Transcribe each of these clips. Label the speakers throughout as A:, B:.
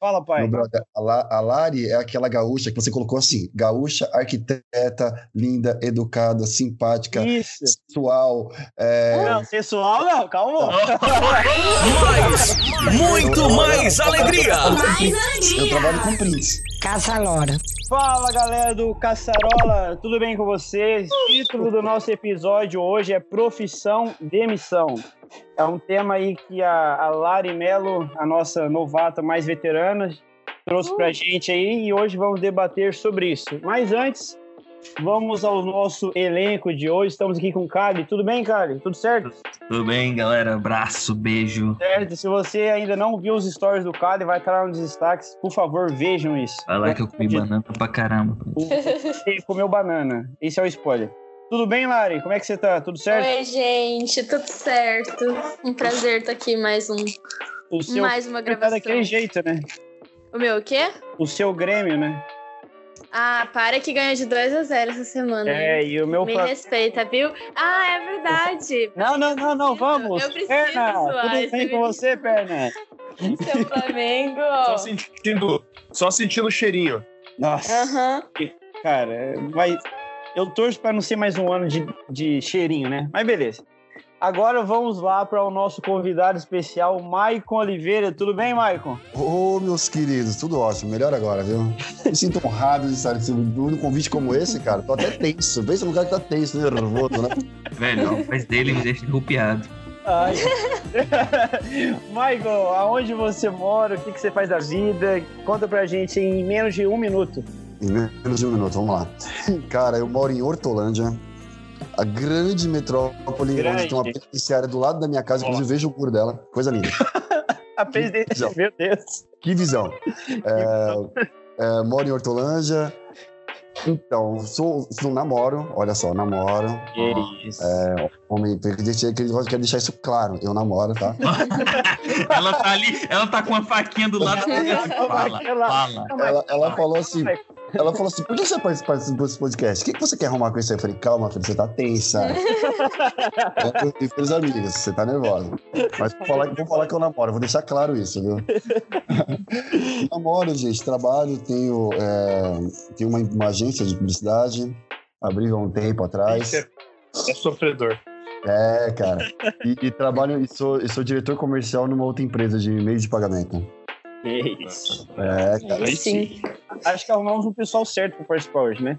A: Fala, pai.
B: Meu brother, a, La, a Lari é aquela gaúcha que você colocou assim: gaúcha, arquiteta, linda, educada, simpática,
A: Isso.
B: sensual. é,
A: Não, sensual não, calma.
C: Mais, muito mais alegria.
B: Eu trabalho com prints.
D: Caça Lora.
A: Fala galera do Caçarola, tudo bem com vocês? O título do nosso episódio hoje é Profissão Demissão. É um tema aí que a, a Lari Melo, a nossa novata mais veterana, trouxe pra gente aí e hoje vamos debater sobre isso. Mas antes, vamos ao nosso elenco de hoje. Estamos aqui com o Kali. Tudo bem, Kali? Tudo certo?
E: Tudo bem, galera? Abraço, beijo.
A: Certo. Se você ainda não viu os stories do Kali, vai estar lá nos destaques. Por favor, vejam isso.
E: Vai lá que eu comi banana pra caramba.
A: Você comeu banana. Esse é o spoiler. Tudo bem, Lari? Como é que você tá? Tudo certo?
F: Oi, gente, tudo certo? Um prazer estar aqui mais um,
A: O seu
F: mais uma
A: tá
F: gravação.
A: daquele jeito, né?
F: O meu o quê?
A: O seu Grêmio, né?
F: Ah, para que ganhou de 2 a 0 essa semana.
A: É, e o meu
F: Me
A: Fla-
F: respeita, viu? Ah, é verdade.
A: Não, não, não, não, vamos.
F: Eu preciso
A: Perna,
F: zoar
A: tudo bem com você, Perna?
F: Seu Flamengo.
G: Só sentindo, só sentindo o cheirinho.
A: Nossa,
F: Aham.
A: cara, vai... Eu torço pra não ser mais um ano de, de cheirinho, né? Mas beleza. Agora vamos lá para o nosso convidado especial, Maicon Oliveira. Tudo bem, Maicon?
B: Ô, meus queridos, tudo ótimo. Melhor agora, viu? Me sinto honrado de estar num convite como esse, cara. Tô até tenso. Pensa no lugar que tá tenso, nervoso, né?
E: Velho, voz dele me deixa arrupiado.
A: Ai. Michael, aonde você mora? O que, que você faz da vida? Conta pra gente em menos de um minuto.
B: Em menos de um minuto, vamos lá. Cara, eu moro em Hortolândia, a grande metrópole,
A: Grande.
B: onde tem uma penitenciária do lado da minha casa, inclusive vejo o muro dela. Coisa linda.
A: A presidente,
B: Visão.
A: meu Deus.
B: Que visão. É, é, moro em Hortolândia. Então, sou, sou namoro, olha só, namoro.
A: Isso.
B: Homem, quero deixar, quero deixar isso claro, eu namoro, tá?
E: Ela tá ali, ela tá com uma faquinha do lado. Fala, fala.
B: Ela, ela falou assim, ela falou assim, por que você participa desse podcast? O que, que você quer arrumar com isso aí? Eu falei, calma, filho, você tá tensa. eu tenho meus amigos, você tá nervosa. Mas vou falar, vou falar que eu namoro, vou deixar claro isso, viu? namoro, gente, trabalho, tenho, é, tenho uma, uma agência de publicidade, abri há um tempo atrás.
G: É sofredor.
B: É, cara. E, e trabalho, e sou, e sou diretor comercial numa outra empresa de meios de pagamento.
A: Isso.
B: É, cara.
F: Aí sim.
A: Acho que arrumamos o pessoal certo para participar hoje, né?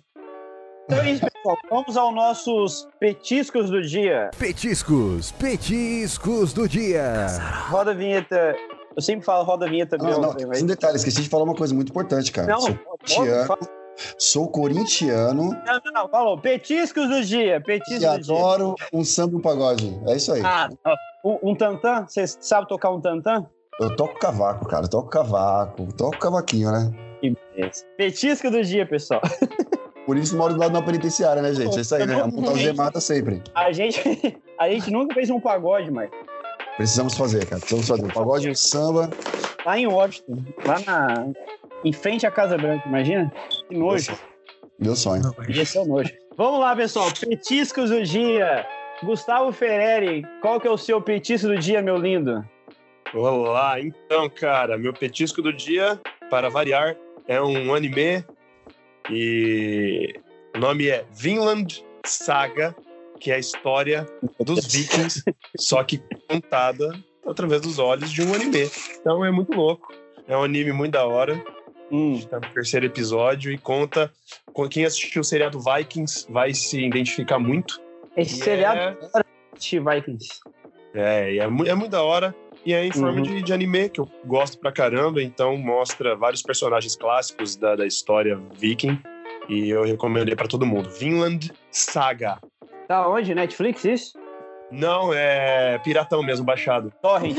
A: Então é isso, pessoal. Vamos aos nossos petiscos do dia.
C: Petiscos, petiscos do dia.
A: Roda a vinheta. Eu sempre falo roda a vinheta
B: Não,
A: meu,
B: não,
A: mas...
B: um detalhe, esqueci de falar uma coisa muito importante, cara.
A: Não,
B: corintiano,
A: fala.
B: Sou corintiano
A: não, não, não, falou. Petiscos do dia. Petiscos
B: e
A: do dia.
B: adoro um samba e um pagode. É isso aí.
A: Ah, um, um tantã? Você sabe tocar um tantã?
B: Eu toco cavaco, cara. Eu toco cavaco. Toco cavaquinho, né?
A: Que beleza. Petisco do dia, pessoal.
B: Por isso moro do lado da penitenciária, né, gente? É isso aí, né? Apontar os mata sempre.
A: A gente, a gente nunca fez um pagode, mas
B: Precisamos fazer, cara. Precisamos fazer. Um pagode e um samba.
A: lá em Washington, lá na, em frente à Casa Branca, imagina? Que nojo.
B: Meu sonho.
A: Esse é o nojo. Vamos lá, pessoal. Petiscos do dia. Gustavo Ferreri, qual que é o seu petisco do dia, meu lindo?
G: Olá, então, cara, meu petisco do dia, para variar, é um anime e o nome é Vinland Saga, que é a história dos vikings, só que contada através dos olhos de um anime. Então é muito louco. É um anime muito da hora.
A: Hum,
G: Tá no terceiro episódio e conta. com Quem assistiu o seriado Vikings vai se identificar muito.
A: esse
G: E
A: seriado
G: é-
A: de Vikings.
G: É, é, é muito da hora. E é em forma
A: Uhum.
G: de, de anime, que eu gosto pra caramba. Então mostra vários personagens clássicos da, da história viking. E eu recomendei pra todo mundo. Vinland Saga.
A: Tá onde? Netflix, isso?
G: Não, é piratão mesmo, baixado.
A: Torrent.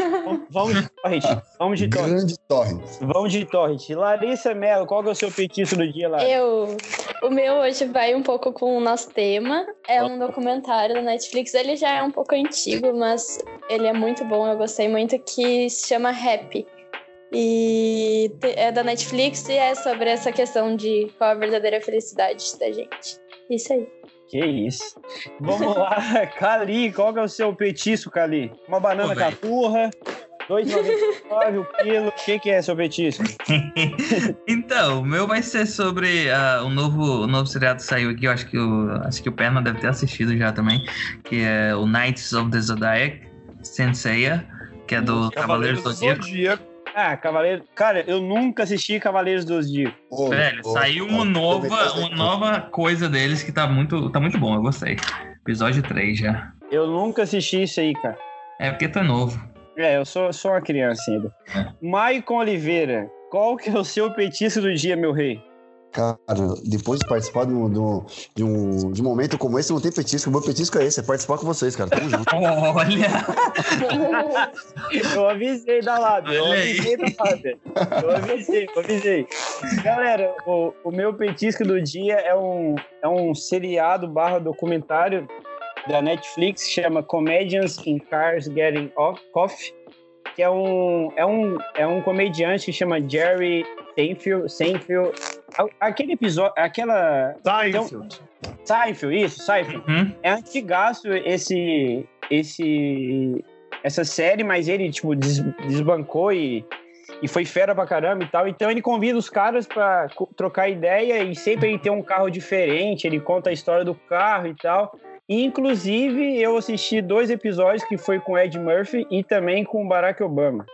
A: Vamos- de Torrent. Vamos de Torrent.
B: Grande torre.
A: Vamos de Torrent. Larissa Mello, qual que é o seu petisco do dia, Larissa?
F: Eu. O meu hoje vai um pouco com o nosso tema. É um documentário da Netflix. Ele já é um pouco antigo, mas ele é muito bom. Eu gostei muito. Que se chama Happy. E é da Netflix e é sobre essa questão de qual a verdadeira felicidade da gente. Isso aí.
A: Que isso. Vamos lá, Cali, qual é o seu petisco, Cali? Uma banana caturra, 2,99 o quilo. O que, que é seu petisco?
E: então, o meu vai ser sobre uh, o novo, o novo seriado que saiu aqui. Eu acho que o, acho que o Perna deve ter assistido já também. Que é o Knights of the Zodiac, Senseiya, que é do Cavaleiros do Zodíaco.
A: Ah, Cavaleiro. Cara, eu nunca assisti Cavaleiros dos Zodíaco.
E: Velho, saiu uma nova, uma nova coisa deles que tá muito, tá muito bom, eu gostei. Episódio 3 já.
A: Eu nunca assisti isso aí, cara.
E: É porque tu é novo.
A: É, eu sou, sou uma criança ainda. É. Maicon Oliveira, qual que é o seu petisco do dia, meu rei?
B: Cara, depois de participar de um, de um, de um momento como esse, não tem petisco. O meu petisco é esse, é participar com vocês, cara. Tamo junto.
E: Olha!
A: eu avisei da lábia, eu avisei da lábia. Eu avisei, eu avisei. Galera, o, o meu petisco do dia é um, é um seriado barra documentário da Netflix que chama Comedians in Cars Getting Off Coffee, que é um, é um, é um comediante que chama Jerry Seinfeld, Seinfeld aquele episódio, aquela...
G: Seinfeld.
A: Então, Seinfeld, isso, Seinfeld. Uhum. É antigaço esse, esse, essa série, mas ele, tipo, des, desbancou e, e foi fera pra caramba e tal. Então ele convida os caras pra trocar ideia e sempre ele tem um carro diferente, ele conta a história do carro e tal. Inclusive, eu assisti dois episódios que foi com Ed Murphy e também com Barack Obama.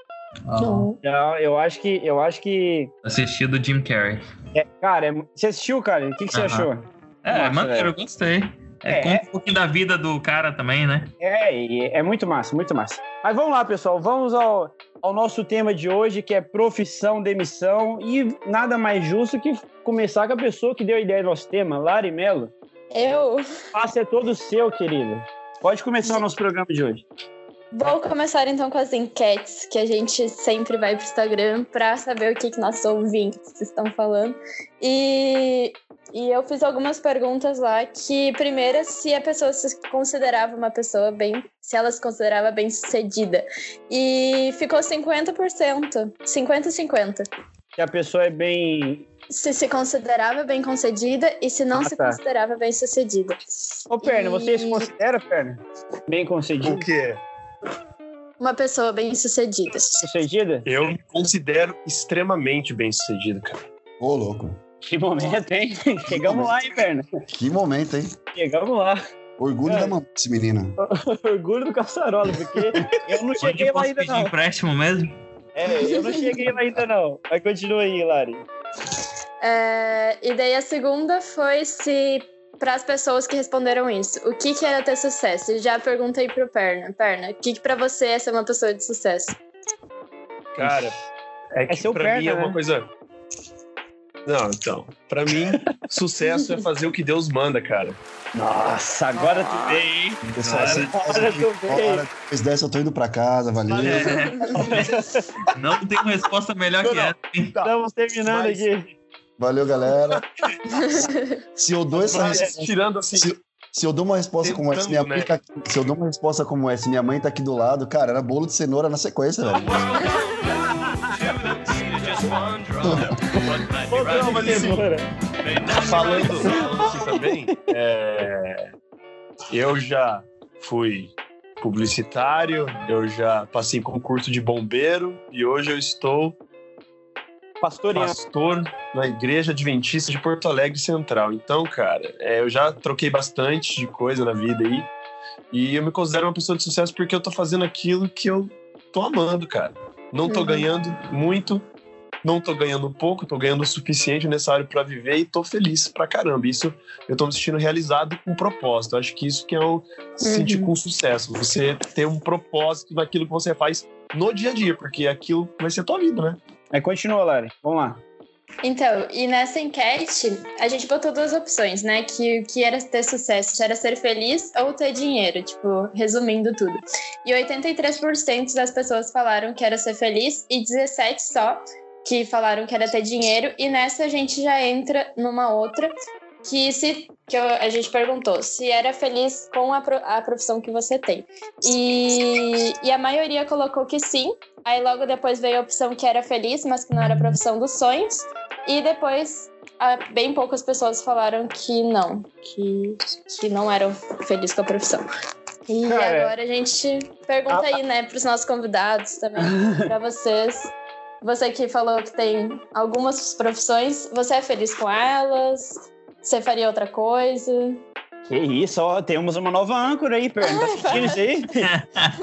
A: Ah. Então, eu acho que. Eu acho que.
E: Assisti do Jim Carrey.
A: É, cara, é, você assistiu, cara? O que, que você achou?
E: É, Nossa, maneiro, eu gostei. É, é, conta um pouquinho da vida do cara também, né?
A: É, é muito massa, muito massa. Mas vamos lá, pessoal. Vamos ao, ao nosso tema de hoje, que é profissão, demissão. E nada mais justo que começar com a pessoa que deu a ideia do nosso tema, Lari Mello.
F: Eu.
A: O espaço é todo seu, querida. Pode começar o nosso programa de hoje.
F: Vou começar então com as enquetes que a gente sempre vai para o Instagram para saber o que, que nossos ouvintes estão falando. E, e eu fiz algumas perguntas lá que, primeira, se a pessoa se considerava uma pessoa bem. Se ela se considerava bem sucedida. E ficou 50%. 50-50.
A: Se a pessoa é bem
F: se se considerava bem concedida e se não ah, se tá. considerava bem sucedida.
A: Ô, Perna, e... você se considera, Perna, bem concedido?
G: O quê?
F: Uma pessoa bem sucedida.
A: Sucedida?
G: Eu me considero extremamente bem sucedido, cara.
B: Ô, louco.
A: Que momento, hein? Chegamos lá, hein, Perna?
B: Que momento, hein?
A: Chegamos lá.
B: Orgulho é. da mamãe desse menino.
A: Orgulho do caçarola, porque eu não cheguei lá ainda, não.
E: empréstimo mesmo?
A: É, eu não cheguei lá ainda, não. Mas continua aí, Lari.
F: É, e daí a segunda foi se para as pessoas que responderam isso, o que, que era ter sucesso? Já perguntei pro Perna. Perna, o que, que para você é ser uma pessoa de sucesso?
G: Cara, é que é pra perna, mim é uma né? coisa. Não, então, para mim, sucesso é fazer o que Deus manda, cara.
A: Nossa, agora tu veio, hein? Pessoal, agora, agora tu veio.
B: Depois dessa, eu tô indo pra casa, valeu. É.
E: Não tem uma resposta melhor não, que essa.
A: Estamos terminando Mas, aqui.
B: Valeu, galera. se eu dou essa resposta.
G: Tirando assim.
B: Se, se eu dou uma resposta Tentando, como essa, minha mãe né? tá aqui, se eu dou uma resposta como essa, minha mãe tá aqui do lado, cara, era bolo de cenoura na sequência, velho.
G: Falando assim também, é, eu já fui publicitário, eu já passei concurso de bombeiro e hoje eu estou
A: Pastoreando.
G: pastor na Igreja Adventista de Porto Alegre Central. Então, cara, é, eu já troquei bastante de coisa na vida aí. E eu me considero uma pessoa de sucesso porque eu tô fazendo aquilo que eu tô amando, cara. Não tô uhum. ganhando muito, não tô ganhando pouco, tô ganhando o suficiente necessário para viver e tô feliz pra caramba. Isso eu tô me sentindo realizado com propósito. acho que isso que é o se sentir uhum. com sucesso. Você ter um propósito naquilo que você faz no dia a dia, porque aquilo vai ser a tua vida, né?
A: Aí continua, Lari. Vamos lá.
F: Então, e nessa enquete, a gente botou duas opções, né? Que o que era ter sucesso, era ser feliz ou ter dinheiro, tipo, resumindo tudo. E 83% das pessoas falaram que era ser feliz e 17 só que falaram que era ter dinheiro. E nessa a gente já entra numa outra que se que a gente perguntou se era feliz com a, a profissão que você tem. E, e a maioria colocou que sim. Aí logo depois veio a opção que era feliz, mas que não era a profissão dos sonhos. E depois bem poucas pessoas falaram que não, que, que não eram felizes com a profissão. E
A: Cara,
F: agora a gente pergunta aí, né, pros nossos convidados também, pra vocês. Você que falou que tem algumas profissões, você é feliz com elas? Você faria outra coisa?
A: Que isso, ó, temos uma nova âncora aí, Perno. Tá sentindo isso aí?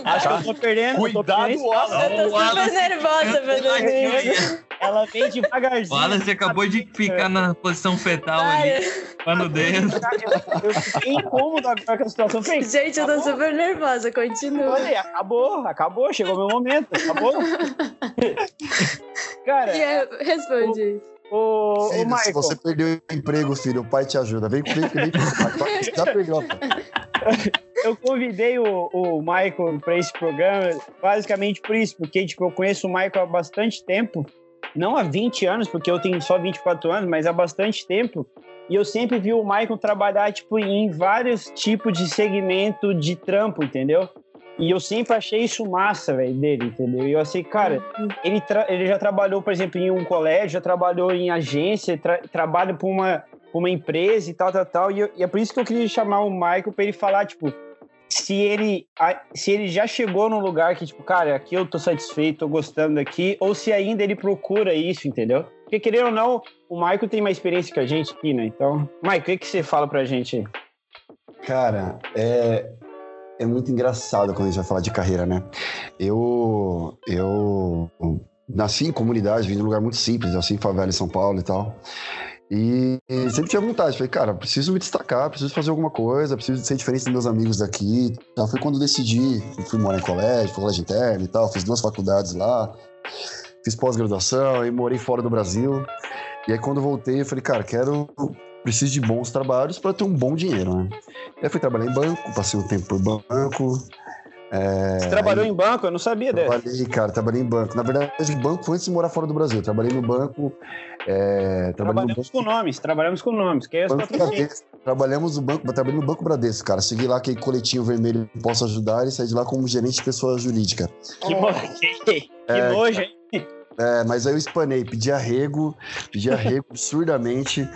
A: Acho que eu tô perdendo. eu tô
G: Cuidado, Wallace.
F: Eu tô super nervosa, Fernandinho.
A: Ela vem devagarzinho.
E: O Wallace acabou de ficar na posição fetal ali,
F: Para.
E: no dedo.
A: Eu fiquei incômodo agora com a situação.
F: Gente, eu tô
A: acabou?
F: super nervosa, continua.
A: Olha, acabou, acabou, chegou meu momento, acabou. Cara,
F: é, responde.
A: o, o
B: Filho, se
A: Michael,
B: você perdeu o emprego, filho, o pai te ajuda. Vem, vem, vem pai. Já perdeu. pô.
A: eu convidei o, o Michael para esse programa basicamente por isso, porque tipo, eu conheço o Michael há bastante tempo, não há 20 anos, porque eu tenho só 24 anos, mas há bastante tempo. E eu sempre vi o Michael trabalhar tipo, em vários tipos de segmento de trampo, entendeu? E eu sempre achei isso massa, velho, dele, entendeu? E eu achei, cara, ele, ele já trabalhou, por exemplo, em um colégio, já trabalhou em agência, tra- trabalha para uma, pra uma empresa e tal, tal, tal. E, eu- e é por isso que eu queria chamar o Michael para ele falar, tipo, se ele, a- se ele já chegou num lugar que, tipo, cara, aqui eu tô satisfeito, tô gostando daqui, ou se ainda ele procura isso, entendeu? Porque, querendo ou não, o Michael tem mais experiência que a gente aqui, né? Então, Michael, o que, que você fala pra gente aí?
B: Cara, é, é muito engraçado quando a gente vai falar de carreira, né? Eu, eu nasci em comunidade, vim de um lugar muito simples, assim, favela em São Paulo e tal. E sempre tinha vontade, falei, cara, preciso me destacar, preciso fazer alguma coisa, preciso ser diferente dos meus amigos daqui. Então foi quando decidi, fui morar em colégio, colégio interno e tal, fiz duas faculdades lá, fiz pós-graduação e morei fora do Brasil. E aí quando voltei, eu falei, cara, quero preciso de bons trabalhos para ter um bom dinheiro, né? Aí eu fui trabalhar em banco, passei um tempo por banco. É,
A: Você trabalhou
B: aí
A: em banco? Eu não sabia dessa.
B: Trabalhei, cara, trabalhei em banco. Na verdade, banco foi antes de morar fora do Brasil. Trabalhei no banco. É, trabalhei no
A: Trabalhamos com nomes, trabalhamos com nomes. Que é
B: Banco. Bradesco. Trabalhamos no banco, trabalhei no Banco Bradesco, cara. Segui lá aquele coletinho vermelho, posso ajudar, e saí de lá como gerente de pessoa jurídica.
A: Que, mo- que, que
B: É,
A: nojo, hein?
B: É, mas aí eu espanei, pedi arrego, pedi arrego absurdamente.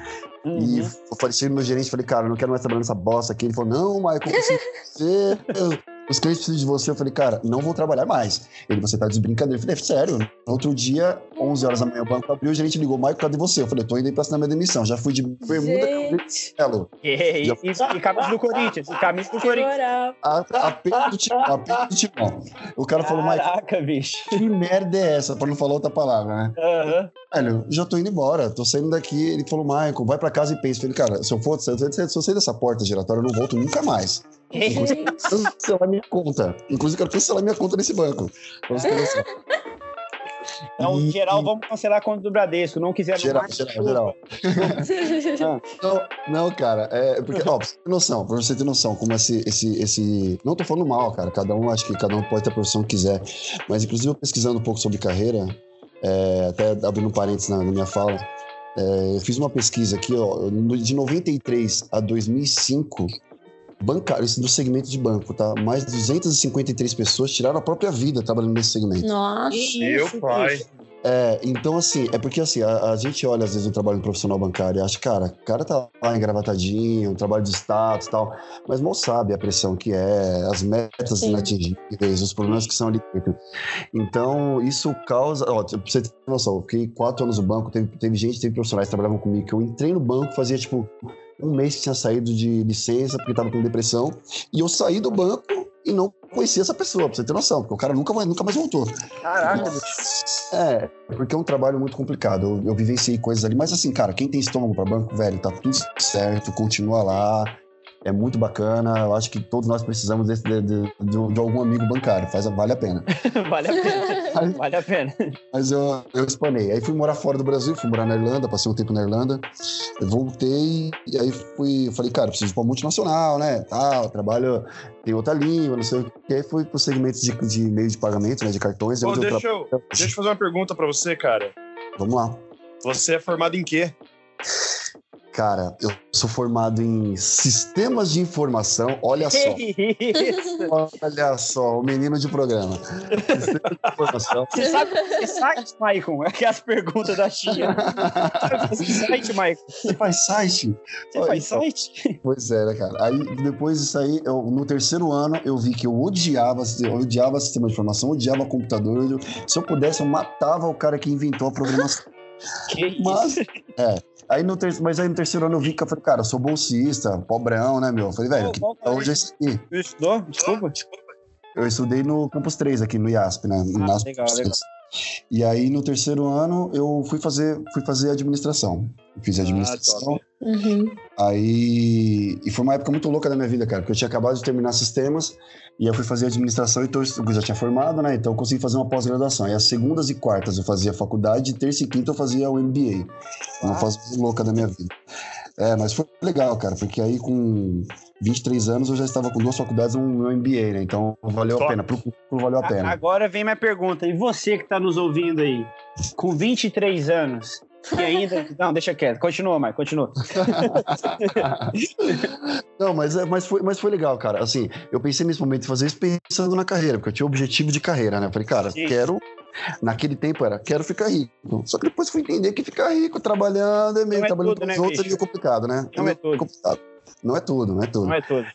B: E
A: Uhum.
B: eu falei cheguei meu gerente, falei, cara, não quero mais trabalhar nessa bosta aqui. Ele falou, não, Michael, você. Os clientes precisam de você. Eu falei, cara, não vou trabalhar mais. Ele, você tá de brincadeira. Eu falei, sério? No outro dia, 11 horas da manhã, o banco abriu, o gerente ligou, Michael, cadê você? Eu falei, tô indo aí pra assinar minha demissão. Já fui de bermuda,
F: Gente,
B: cabelo,
A: E, e, e, e camisa do Corinthians, e camisa do Corinthians.
F: moral.
B: a, a peito do timão, do. O cara falou,
A: Caraca, bicho.
B: que merda é essa? Pra não falar outra palavra, né?
A: Aham.
B: Velho, já tô indo embora, tô saindo daqui. Ele falou, Michael, vai pra casa e pensa. Eu falei, cara, se eu for, se eu, se eu sair dessa porta giratória, eu não volto nunca mais.
F: Gente,
B: cancelar minha conta. Inclusive, eu quero cancelar minha conta nesse banco. Pra você ter noção.
A: Então,
B: E-
A: geral, vamos cancelar a conta do Bradesco. Não quiser
B: Geral,
A: mais,
B: geral, geral. Não, não, cara, é porque, ó, pra você ter noção, pra você ter noção, como esse, esse, esse. Não tô falando mal, cara. Cada um, acho que cada um pode ter a profissão que quiser. Mas, inclusive, eu pesquisando um pouco sobre carreira, é, até abrindo um parênteses na, na minha fala, é, eu fiz uma pesquisa aqui, ó, de 93 a 2005. Bancário, isso do segmento de banco, tá? Mais de 253 pessoas tiraram a própria vida trabalhando nesse segmento.
F: Nossa.
G: Meu pai.
B: É, então assim, é porque assim, a, a gente olha às vezes um trabalho profissional bancário e acha, cara, o cara tá lá engravatadinho, um trabalho de status e tal, mas mal sabe a pressão que é, as metas
F: Sim.
B: inatingíveis, os problemas que são ali dentro. Então, isso causa, ó, pra você ter noção, eu fiquei quatro anos no banco, teve, teve gente, teve profissionais que trabalhavam comigo, que eu entrei no banco, fazia tipo um mês que tinha saído de licença porque tava com depressão, e eu saí do banco e não conhecia essa pessoa, pra você ter noção, porque o cara nunca, nunca mais voltou.
A: Caraca.
B: É, porque é um trabalho muito complicado. Eu, eu vivenciei coisas ali, mas assim, cara, quem tem estômago pra banco, velho, tá tudo certo, continua lá. É muito bacana. Eu acho que todos nós precisamos desse, de, de- de- de algum amigo bancário. Faz, vale a pena.
A: Vale a pena. Vale a pena.
B: Mas eu, eu espanei. Aí fui morar fora do Brasil, fui morar na Irlanda, passei um tempo na Irlanda. Eu voltei e aí fui, eu falei, cara, preciso ir pra multinacional, né? Tal, trabalho, tem outra língua, não sei o que. Aí fui pro segmento de, de meio de pagamento, né? De cartões. Eu
G: deixa, eu, deixa eu fazer uma pergunta pra você, cara.
B: Vamos lá.
G: Você é formado em quê?
B: Cara, eu sou formado em sistemas de informação. Olha só. Olha só, o menino de programa. Sistemas de informação.
A: Você sabe que site, Maicon? Aquelas perguntas da Chia. Sabe esse site, Maicon?
B: Você faz site?
A: Você
B: Olha,
A: faz
B: então,
A: site?
B: Pois é, né, cara? Aí, depois disso aí, eu- no terceiro ano, eu vi que eu odiava, eu odiava sistema de informação, odiava computador. Eu- se eu pudesse, eu matava o cara que inventou a programação.
A: Que
B: Mas,
A: isso?
B: Aí no ter... Mas aí no terceiro ano eu vi que eu falei, cara, eu sou bolsista, pobrão, né, meu? Eu falei, velho,
A: Qual-
B: que hoje é isso aqui.
A: Você estudou? Desculpa.
B: Eu estudei no Campus 3 aqui no IASP, né?
A: Ah,
B: nas
A: legal,
B: Campus
A: legal.
B: 3. E aí no terceiro ano eu fui fazer, fui fazer administração. Fiz administração.
F: Uhum.
B: Aí. E foi uma época muito louca da minha vida, cara, porque eu tinha acabado de terminar sistemas e aí eu fui fazer administração e tô, eu já tinha formado, né? Então eu consegui fazer uma pós-graduação. Aí as segundas e quartas eu fazia faculdade, terça e quinta eu fazia o MBA. Uma
A: Ah.
B: fase louca da minha vida. É, mas foi legal, cara, porque aí com 23 anos eu já estava com duas faculdades e um MBA, né? Então valeu a pena, pro currículo valeu a
A: A-
B: pena.
A: Agora vem minha pergunta. E você que está nos ouvindo aí, com 23 anos, e ainda. Não, deixa quieto. Continua, Mike, continua.
B: Não, mas, é- mas, foi, mas foi legal, cara. Assim, eu pensei nesse momento de fazer isso pensando na carreira, porque eu tinha objetivo de carreira, né? Eu falei, cara,
A: Sim.
B: quero. Naquele tempo era, quero ficar rico. Só que depois fui entender que ficar rico trabalhando é meio
A: é
B: trabalhando
A: tudo, né,
B: outros é
A: bicho?
B: meio complicado, né?
A: Não é
B: meio
A: tudo.
B: complicado. Não é tudo, não é tudo.
A: Não é tudo.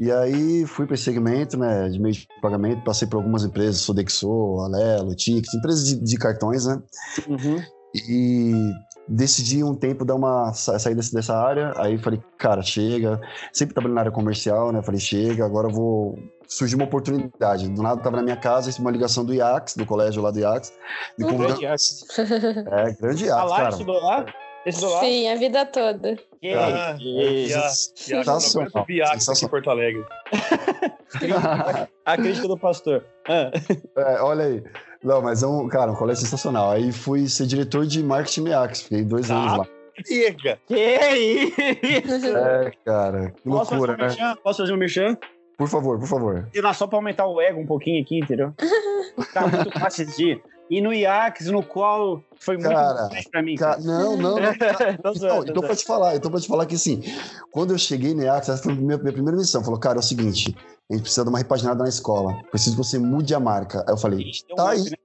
B: E aí fui para esse segmento, né, de meio de pagamento, passei por algumas empresas, Sodexo, Alelo, Tix, empresas de, de cartões, né?
A: Uhum.
B: E decidi um tempo dar uma sa- sair desse- dessa área. Aí falei, cara, chega. Sempre trabalhei na área comercial, né? Falei, chega, agora eu vou. Surgiu uma oportunidade. Do nada, eu tava na minha casa, recebi uma ligação do IAX, do colégio lá do IAX, me
F: Uhum.
B: convidando.
A: Grande Axe.
B: É, grande IAX,
A: lá,
B: cara.
A: estudou lá? Estudou lá?
F: Sim, a vida toda.
A: Que
G: Ah,
A: isso.
B: Sensacional,
G: Biax aqui em
B: sensacional.
G: Porto Alegre.
A: A crítica do pastor. Ah.
B: É, olha aí. Não, mas é um, cara, um colégio sensacional. Aí fui ser diretor de marketing no IAX, fiquei dois anos
G: Ah.
B: lá.
G: Chega!
A: Que isso?
B: É, cara, que
A: Posso fazer
B: loucura,
A: um
B: né?
A: Posso fazer um merchan?
B: Por favor, por favor.
A: E lá só pra aumentar o ego um pouquinho aqui, entendeu? Tá muito fácil dia. E no IAX, no qual foi muito
B: Cara,
A: importante pra mim.
B: Ca- Não, não, não.
A: Tô
B: Então, então pra te falar, então pra te falar que assim, quando eu cheguei no IAX, essa foi a minha, minha primeira missão. Falou, cara, é o seguinte, a gente precisa dar uma repaginada na escola. Preciso que você mude a marca. Aí eu falei, tá aí.
A: né?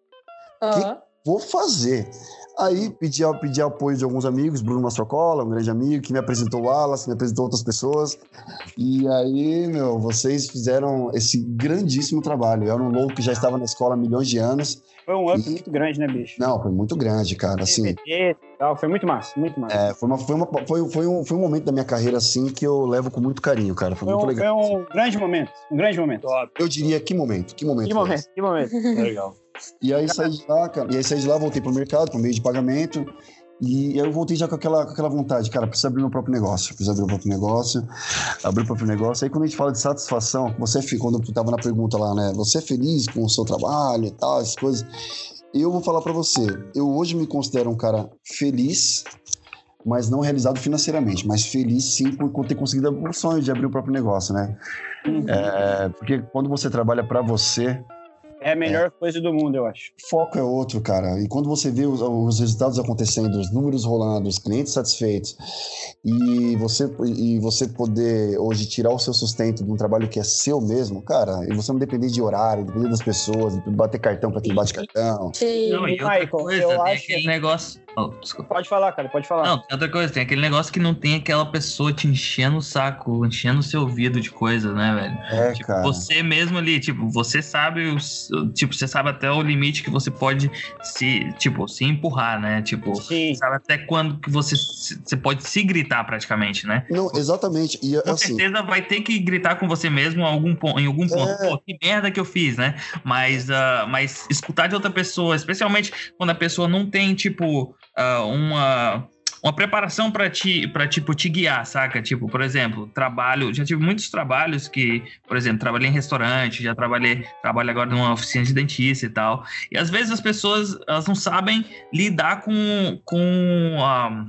F: Ó.
B: vou fazer. Aí pedi, a- pedi apoio de alguns amigos, Bruno Mastrocola, um grande amigo, que me apresentou o Wallace, me apresentou outras pessoas. E aí, meu, vocês fizeram esse grandíssimo trabalho. Eu era um louco que já estava na escola há milhões de anos.
A: Foi um up muito grande, né, bicho?
B: Não, foi muito grande, cara. Assim,
A: e tal, foi muito massa, muito massa.
B: é, foi, uma, foi, uma, foi, foi, um, foi um momento da minha carreira, assim, que eu levo com muito carinho, cara. Foi
A: Foi
B: muito
A: um,
B: legal.
A: foi um grande momento, um grande momento.
B: Eu diria, que momento, que momento.
A: Que momento,
B: esse?
A: que momento.
G: legal.
B: E aí saí de lá, cara. E aí saí de lá, voltei pro mercado, pro meio de pagamento. E eu voltei já com aquela, com aquela vontade, cara, preciso abrir meu próprio negócio. Preciso abrir o próprio negócio, abrir o próprio negócio. Aí quando a gente fala de satisfação, você, quando eu tava na pergunta lá, né? Você é feliz com o seu trabalho e tal, essas coisas. Eu vou falar pra você, eu hoje me considero um cara feliz, mas não realizado financeiramente, mas feliz sim por ter conseguido o sonho de abrir o próprio negócio, né?
A: Uhum.
B: É, porque quando você trabalha pra você,
A: É a melhor coisa do mundo, eu acho.
B: foco é outro, cara. E quando você vê os, os resultados acontecendo, os números rolando, os clientes satisfeitos, e você, e você poder hoje tirar o seu sustento de um trabalho que é seu mesmo, cara, e você não depender de horário, depender das pessoas, bater cartão para quem bate cartão.
F: Sim.
E: Não, e outra
A: Michael,
E: coisa,
A: eu acho-
E: aquele negócio. Oh.
A: Pode falar, cara, pode falar.
E: Não, tem outra coisa, tem aquele negócio que não tem aquela pessoa te enchendo o saco, enchendo o seu ouvido de coisa, né, velho?
B: É,
E: Tipo,
B: cara.
E: você mesmo ali, tipo, você sabe os, tipo, você sabe até o limite que você pode se, tipo, se empurrar, né? Tipo,
A: Sim.
E: sabe até quando que você, você pode se gritar praticamente, né?
B: Não, exatamente. E
E: Com
B: assim,
E: certeza vai ter que gritar com você mesmo em algum, pon- em algum ponto.
B: É.
E: Pô, que merda que eu fiz, né? Mas, ah, mas escutar de outra pessoa, especialmente quando a pessoa não tem, tipo, ah, uma. Uma preparação para te, para tipo, te guiar, saca? Tipo, por exemplo, trabalho. Já tive muitos trabalhos que, por exemplo, trabalhei em restaurante, já trabalhei, trabalho agora numa oficina de dentista e tal. E às vezes as pessoas elas não sabem lidar com, com, ah,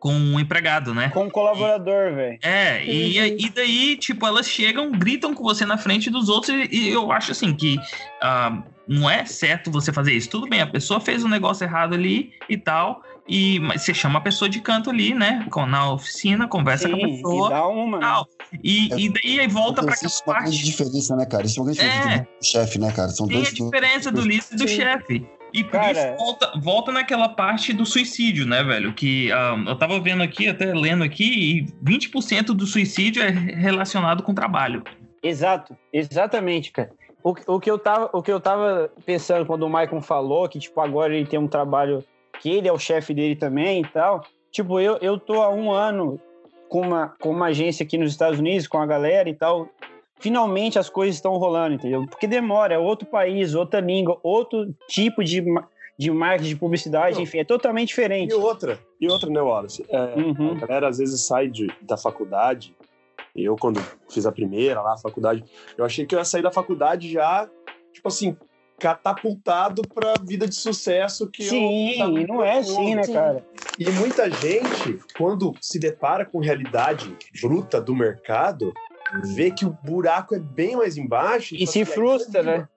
E: com um empregado, né?
A: Com um colaborador, velho.
E: É, e, e daí, tipo, elas chegam, gritam com você na frente dos outros, e, e eu acho assim que ah, não é certo você fazer isso. Tudo bem, a pessoa fez um negócio errado ali e tal, E mas você chama a pessoa de canto ali, né? Com- Na oficina, conversa com a
A: Sim,
E: pessoa.
A: e dá uma.
E: tal. E, e daí aí volta pra aquela
B: uma grande
E: parte.
B: diferença, né, cara? Existe uma grande diferença
E: É.
B: do chefe, né, cara? São
E: Tem a
B: dois.
E: diferença do líder e do
F: Sim.
E: chefe. E por
A: Cara-
E: isso volta, volta naquela parte do suicídio, né, velho? Que ah, eu tava vendo aqui, até lendo aqui, e 20% do suicídio é relacionado com trabalho.
A: Exato, exatamente, cara. O, o, que eu tava, o que eu tava pensando quando o Michael falou que, tipo, agora ele tem um trabalho que ele é o chefe dele também e tal. Tipo, eu, eu tô há um ano com uma, com uma agência aqui nos Estados Unidos, com a galera e tal. Finalmente as coisas estão rolando, entendeu? Porque demora, é outro país, outra língua, outro tipo de, de marketing, de publicidade,
G: Não.
A: enfim, é totalmente diferente.
G: E outra, e outra, né, Wallace? É,
A: Uhum.
G: A galera às vezes sai de, da faculdade. Eu, quando fiz a primeira lá, a faculdade, eu achei que eu ia sair da faculdade já, tipo assim, catapultado pra vida de sucesso que
A: Sim,
G: eu
A: e não é assim, né,
F: Sim.
A: cara?
G: E muita gente, quando se depara com realidade bruta do mercado, vê que o buraco é bem mais embaixo.
A: E
G: tipo
A: se
G: assim,
A: frustra, né?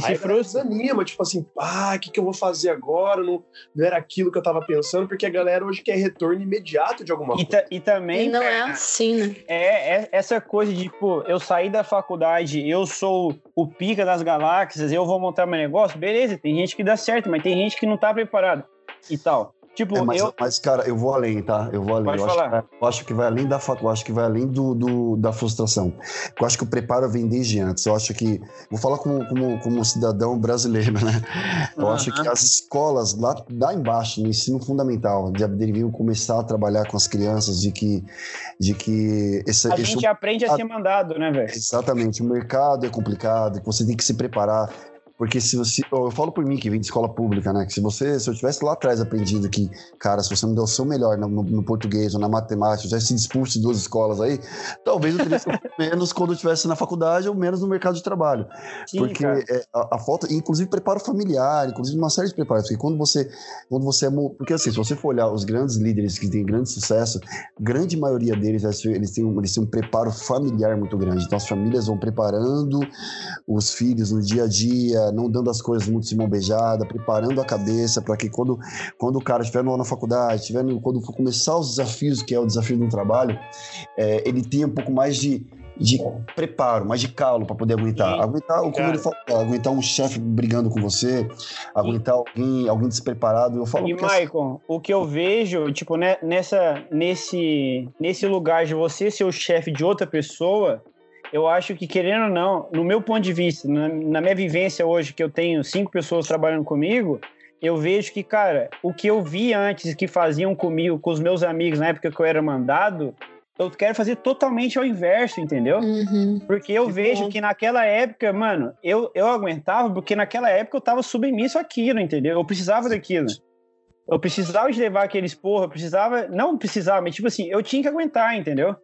A: E
G: Aí
A: se
G: a galera
A: frustra.
G: desanima, tipo assim, ah, o que, que eu vou fazer agora? Não, não era aquilo que eu tava pensando, porque a galera hoje quer retorno imediato de alguma
A: E,
G: coisa.
A: e também
F: E não é assim, né?
A: é, é essa coisa de, tipo, eu saí da faculdade, eu sou o pica das galáxias, eu vou montar meu negócio, beleza, tem gente que dá certo, mas tem gente que não tá preparada e tal. Tipo,
B: É, mas,
A: eu.
B: mas, cara, eu vou além, tá? Eu vou além.
A: Pode
B: eu,
A: falar.
B: Acho, que- eu acho que vai além da eu acho que vai além do, do- da frustração. Eu acho que o preparo vem desde antes. Eu acho que. Vou falar como, como, como cidadão brasileiro, né? Eu
A: Aham.
B: acho que as escolas lá, lá embaixo, no ensino fundamental, deveriam começar a trabalhar com as crianças de que. De que esse,
A: A
B: esse-
A: gente aprende a ser mandado, né, velho?
B: Exatamente, o mercado é complicado, você tem que se preparar. Porque se você. Eu falo por mim que vim de escola pública, né? Que se você. Se eu tivesse lá atrás aprendido que, cara, se você não der o seu melhor no, no- no português ou na matemática, já se expulso de duas escolas aí, talvez eu teria menos quando eu estivesse na faculdade ou menos no mercado de trabalho.
A: Sim,
B: porque é, a, a falta, inclusive preparo familiar, inclusive uma série de preparos. Porque quando você, quando você é. Porque assim, se você for olhar os grandes líderes que têm grande sucesso, grande maioria deles eles têm, um, eles têm um preparo familiar muito grande. Então as famílias vão preparando os filhos no dia a dia, não dando as coisas muito de mão beijada, preparando a cabeça para que quando, quando o cara estiver na faculdade, estiver no- quando for começar os desafios, que é o desafio de um trabalho, é, ele tenha um pouco mais de, de preparo, mais de calo para poder aguentar.
A: Sim.
B: Aguentar, como ele falou, aguentar um chefe brigando com você, aguentar alguém, alguém despreparado. Eu falo
A: E,
B: porque, assim,
A: Michael, o que eu vejo, tipo, né, nessa, nesse, nesse lugar de você ser o chefe de outra pessoa, eu acho que, querendo ou não, no meu ponto de vista, na, na minha vivência hoje, que eu tenho cinco pessoas trabalhando comigo, eu vejo que, cara, o que eu vi antes que faziam comigo, com os meus amigos na época que eu era mandado, eu quero fazer totalmente ao inverso, entendeu?
F: Uhum.
A: Porque eu
G: Que
A: vejo
G: bom.
A: que naquela época, mano, eu, eu aguentava porque naquela época eu tava submisso àquilo, entendeu? Eu precisava daquilo. Eu precisava de levar aqueles porra, eu precisava. Não precisava, mas tipo assim, eu tinha que aguentar, entendeu?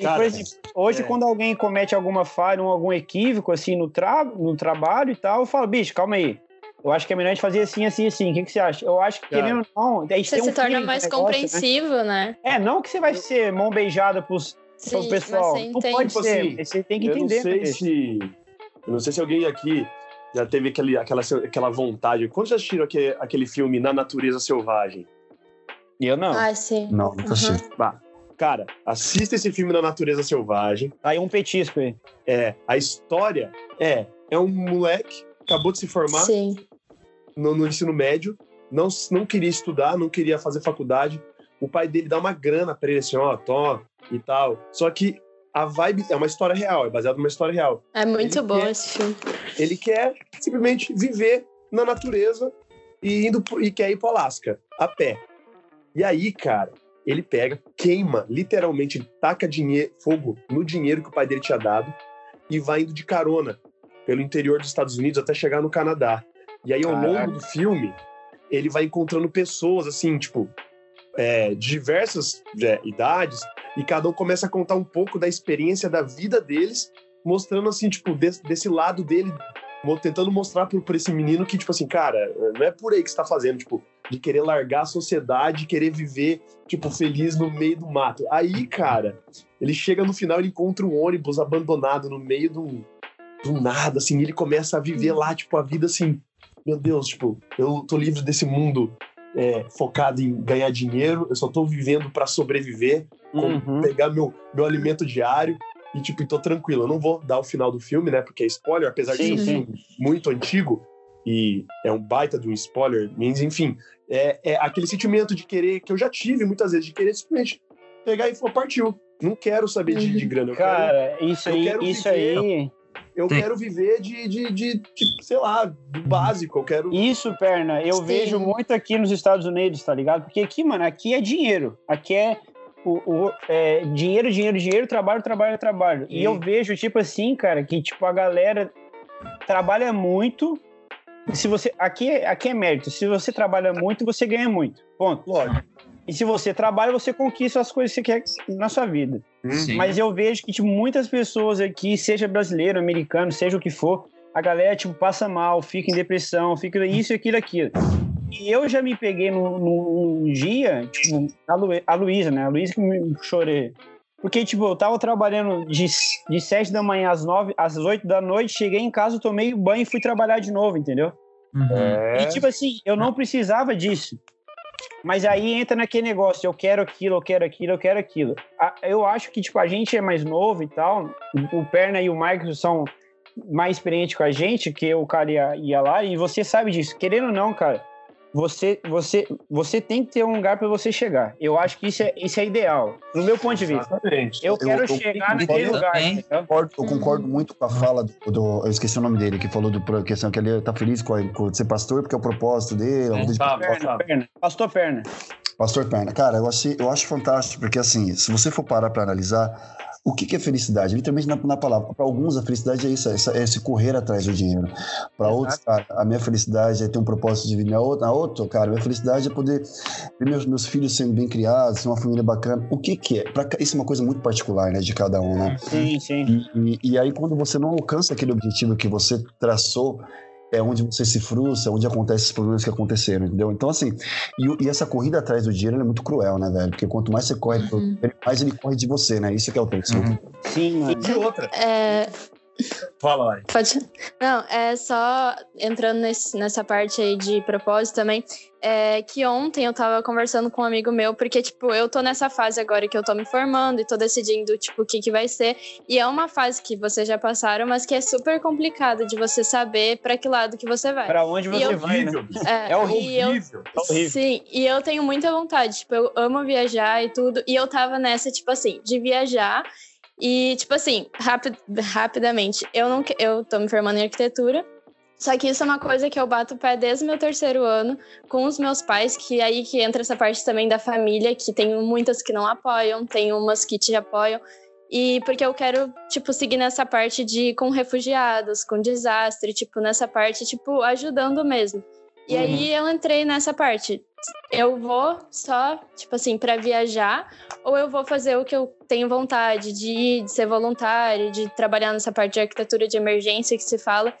G: Cara,
A: exemplo, hoje,
G: é.
A: quando alguém comete alguma falha, ou algum equívoco, assim, no, tra no trabalho e tal, eu falo, bicho, calma aí. Eu acho que é melhor a gente fazer assim, assim, assim. O que, que você acha? Eu acho que,
G: Cara.
A: querendo ou não, a gente
F: Você
A: tem um
F: se torna mais
A: negócio, né?
F: compreensivo, né?
A: É, não que você vai ser mão beijada pros, pro
F: Sim,
A: pessoal.
F: mas você
A: Não pode
F: entende.
G: Tipo
A: ser,
G: assim,
A: você tem que
G: eu não
A: entender.
G: sei
A: né, bicho?
G: se. Eu não sei se alguém aqui já teve aquele, aquela, aquela vontade. Quando já assistiram aquele, aquele filme Na Natureza Selvagem?
A: Eu não.
F: Ah, sim.
B: não, nunca
F: Aham.
B: achei.
G: Bah, cara, assista esse filme Na Natureza Selvagem.
A: Tá aí um petisco aí.
G: É, a história é, é um moleque, acabou de se formar
F: Sim.
G: no, no ensino médio, não, não queria estudar, não queria fazer faculdade. O pai dele dá uma grana pra ele, assim, ó, toma e tal. Só que a vibe é uma história real, é baseado numa história real.
F: É muito
G: Ele
F: bom
G: quer-
F: esse filme.
G: Ele quer simplesmente viver na natureza e indo e quer ir pro Alasca a pé. E aí, cara, ele pega, queima, literalmente, ele taca dinheiro, fogo no dinheiro que o pai dele tinha dado e vai indo de carona pelo interior dos Estados Unidos até chegar no Canadá. E aí, ao
A: Caraca.
G: longo do filme, ele vai encontrando pessoas, assim, tipo, é, de diversas é, idades, e cada um começa a contar um pouco da experiência da vida deles, mostrando, assim, tipo, desse, desse lado dele, tentando mostrar por esse menino que, tipo assim, cara, não é por aí que você tá fazendo, tipo, de querer largar a sociedade, querer viver, tipo, feliz no meio do mato. Aí, cara, ele chega no final, ele encontra um ônibus abandonado no meio do, do nada, assim, e ele começa a viver lá, tipo, a vida assim, meu Deus, tipo, eu tô livre desse mundo é, focado em ganhar dinheiro, eu só tô vivendo para sobreviver,
A: Uhum.
G: pegar meu, meu alimento diário e, tipo, tô tranquilo. Eu não vou dar o final do filme, né? Porque é spoiler, apesar de
A: Sim,
G: ser um filme muito antigo e é um baita de um spoiler, mas enfim, é, é aquele sentimento de querer, que eu já tive muitas vezes, de querer simplesmente pegar e falar, partiu. Não quero saber de, de grana, eu quero
A: Cara, isso
G: eu
A: aí,
G: quero
A: isso
G: viver.
A: aí,
G: eu quero viver de, de, de, de, sei lá, do básico. Eu quero.
A: isso, perna, eu
F: Sim.
A: vejo muito aqui nos Estados Unidos, tá ligado? Porque aqui, mano, aqui é dinheiro. Aqui é, o, o- é dinheiro, dinheiro, dinheiro, trabalho, trabalho, trabalho. E
G: Sim.
A: eu vejo, tipo assim, cara, que tipo a galera trabalha muito. Se você. Aqui, é- aqui é mérito. Se você trabalha muito, você ganha muito. Ponto.
G: Lógico.
A: E se você trabalha, você conquista as coisas que você quer na sua vida.
E: Sim.
A: Mas eu vejo que, tipo, muitas pessoas aqui, seja brasileiro, americano, seja o que for, a galera, tipo, passa mal, fica em depressão, fica isso, aquilo, aquilo. E eu já me peguei num dia, tipo, a, Lu, a Luísa, né? A Luísa que me chorei. Porque, tipo, eu tava trabalhando de, de 7 da manhã às 9, às 8 da noite, cheguei em casa, tomei banho e fui trabalhar de novo, entendeu?
E: Uhum.
G: É.
A: E, tipo assim, eu não precisava disso. Mas aí entra naquele negócio, eu quero aquilo, eu quero aquilo, eu quero aquilo. Eu acho que, tipo, a gente é mais novo e tal, o Perna e o Marcos são mais experientes com a gente, que o cara ia, ia lá, e você sabe disso. Querendo ou não, cara, você, você, você tem que ter um lugar para você chegar. Eu acho que isso é, isso é ideal, no meu ponto de vista.
G: Exatamente.
A: Eu
B: Eu-
A: quero
B: eu-
A: chegar
E: eu
A: naquele
E: também.
A: lugar, entendeu?
B: concordo, eu concordo muito com a fala do, do- Eu esqueci o nome dele, que falou do pro- questão que ele tá feliz com, a- com ser pastor, porque é o propósito dele. vida de
G: Tá.
A: Perna, perna. Pastor Perna.
B: Pastor Perna, cara, eu, achei, eu acho fantástico, porque assim, se você for parar para analisar, o que, que é felicidade? Literalmente na, na palavra. Para alguns, a felicidade é isso, é, essa- é esse correr atrás do dinheiro. Para outros, cara, a minha felicidade é ter um propósito de vida. Na outra, na outra, cara, a minha felicidade é poder ver meus, meus filhos sendo bem criados, ter uma família bacana. O que, que é? Pra, isso é uma coisa muito particular, né, de cada um, né?
A: Sim, sim.
B: E, e aí, quando você não alcança aquele objetivo que você traçou, é onde você se frustra, onde acontecem os problemas que aconteceram, entendeu? Então, assim, e, e essa corrida atrás do dinheiro ela é muito cruel, né, velho? Porque quanto mais você corre,
F: Uhum.
B: dinheiro, mais ele corre de você, né? Isso que é o texto.
E: Uhum.
A: Sim, mano.
G: E outra.
F: É,
G: Fala, Lai.
F: Pode. Não, é só entrando nesse- nessa parte aí de propósito também. É que ontem eu tava conversando com um amigo meu, porque, tipo, eu tô nessa fase agora que eu tô me formando e tô decidindo, tipo, o que que vai ser. E é uma fase que vocês já passaram, mas que é super complicada de você saber pra que lado que você vai.
A: Pra onde você
F: eu-
A: vai, né?
F: É,
A: É horrível.
F: eu-.
A: É horrível.
F: Sim, e eu tenho muita vontade. Tipo, eu amo viajar e tudo. E eu tava nessa, tipo assim, de viajar. E, tipo assim, rapid, rapidamente, eu não que- eu tô me formando em arquitetura. Só que isso é uma coisa que eu bato o pé desde o meu terceiro ano com os meus pais, que aí que entra essa parte também da família, que tem muitas que não apoiam, tem umas que te apoiam. E porque eu quero, tipo, seguir nessa parte de com refugiados, com desastre, tipo, nessa parte, tipo, ajudando mesmo. E
A: Uhum.
F: aí eu entrei nessa parte. Eu vou só, tipo assim, para viajar, ou eu vou fazer o que eu tenho vontade de ir, de ser voluntário, de trabalhar nessa parte de arquitetura de emergência que se fala.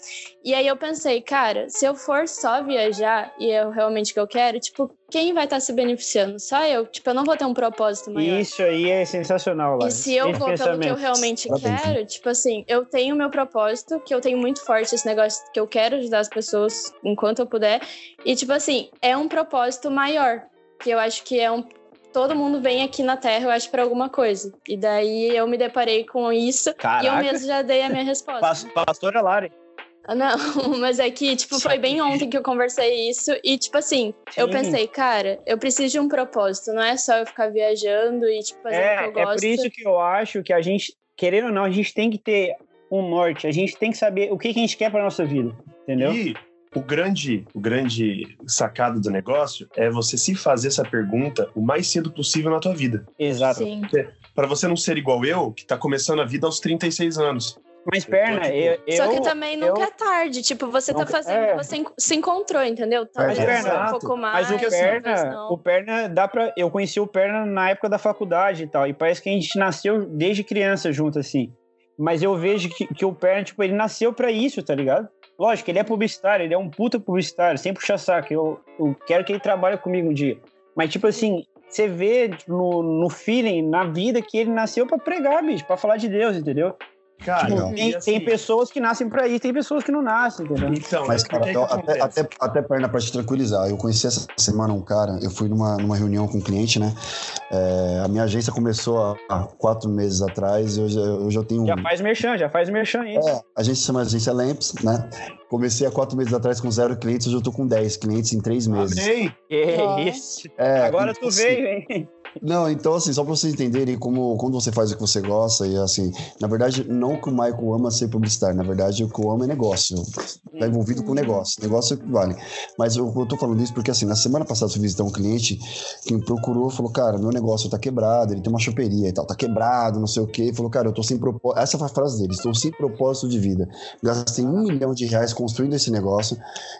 F: E aí eu pensei, cara, se eu for só viajar e é realmente o que eu quero, tipo, quem vai estar se beneficiando? Só eu. Tipo, eu não vou ter um propósito maior.
A: Isso aí é sensacional, lá.
F: E se eu vou pelo que eu realmente
B: Parabéns,
F: quero, tipo assim, eu tenho meu propósito, que eu tenho muito forte esse negócio que eu quero ajudar as pessoas enquanto eu puder. E, tipo assim, é um propósito maior. Que eu acho que é um. Todo mundo vem aqui na Terra, eu acho, pra alguma coisa. E daí eu me deparei com isso e eu
A: Caraca,
F: mesmo já dei a minha resposta.
A: pas- pastora Lari.
F: Ah, Não, mas é que, tipo, foi bem ontem que eu conversei isso e, tipo assim, eu
A: Sim.
F: pensei, cara, eu preciso de um propósito, não é só eu ficar viajando e, tipo, fazendo o
A: É,
F: que eu
A: é
F: gosto.
A: por isso que eu acho que a gente, querendo ou não, a gente tem que ter um norte, a gente tem que saber o que, que a gente quer pra nossa vida, entendeu?
G: E o grande, o grande sacado do negócio é você se fazer essa pergunta o mais cedo possível na tua vida.
A: Exato.
F: Sim.
G: Para você não ser igual eu, que tá começando a vida aos 36 anos.
A: Mas, perna, eu. eu
F: Só que também nunca
A: eu-
F: é tarde. Tipo, você tá
A: Nunca-
F: fazendo,
A: é.
F: você se encontrou, entendeu? Talvez
B: Mas,
A: Perna,
F: um pouco mais.
A: Mas o perna, o perna dá pra. Eu conheci o perna na época da faculdade e tal. E parece que a gente nasceu desde criança junto, assim. Mas eu vejo que, que o perna, tipo, ele nasceu pra isso, tá ligado? Lógico, ele é publicitário, ele é um puta publicitário, sem puxar saco. Eu, eu quero que ele trabalhe comigo um dia. Mas, tipo assim, você vê no, no feeling, na vida, que ele nasceu pra pregar, bicho, pra falar de Deus, entendeu?
G: Cara, e
A: Tem,
G: assim,
A: tem pessoas que nascem pra isso, tem pessoas que não nascem, entendeu?
G: Então,
B: Mas,
G: é
B: cara, eu-
G: que
B: até,
G: acontece?
B: até, até perna pra te tranquilizar. Eu conheci essa semana um cara, eu fui numa, numa reunião com um cliente, né? É, a minha agência começou há, há quatro meses atrás e hoje, hoje eu tenho.
A: Já faz merchan, já faz merchan aí.
B: É, a gente chama agência Lamps, né? Comecei há quatro meses atrás com zero clientes, hoje eu tô com 10 clientes em três meses.
G: Amém.
A: Que
F: Nossa.
A: isso.
B: É,
A: Agora tu
B: assim,
A: veio, hein?
B: Não, então assim, só pra vocês entenderem como quando você faz o que você gosta, e assim, na verdade, não que o Michael ama ser publicitário, na verdade, o que eu amo é negócio. Tá envolvido com negócio. Negócio é que vale. Mas eu, eu tô falando isso porque, assim, na semana passada eu fui visitar um cliente que me procurou falou, cara, meu negócio tá quebrado, ele tem uma choperia e tal, tá quebrado, não sei o quê. Falou, cara, eu tô sem propósito. Essa foi a frase dele, estou sem propósito de vida. Gastei um milhão de reais construindo esse negócio.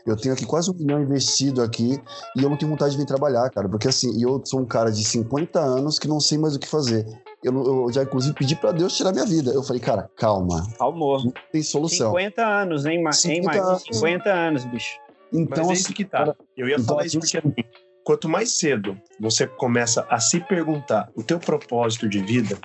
B: Eu tenho aqui quase um milhão investido aqui e eu não tenho vontade de vir trabalhar, cara, porque assim, eu sou um cara de 50 anos que não sei mais o que fazer. Eu, eu já, inclusive, pedi pra Deus tirar minha vida. Eu falei, cara, calma,
A: Calmou.
B: não tem solução.
A: 50 anos, hein, Ma- hein
B: 50
A: Michael?
B: anos.
A: 50 anos, bicho.
B: Então,
G: Mas é
B: assim,
G: isso que tá.
B: cara,
G: Eu ia
B: então
G: falar isso
B: gente-
G: porque assim, quanto mais cedo você começa a se perguntar o teu propósito de vida,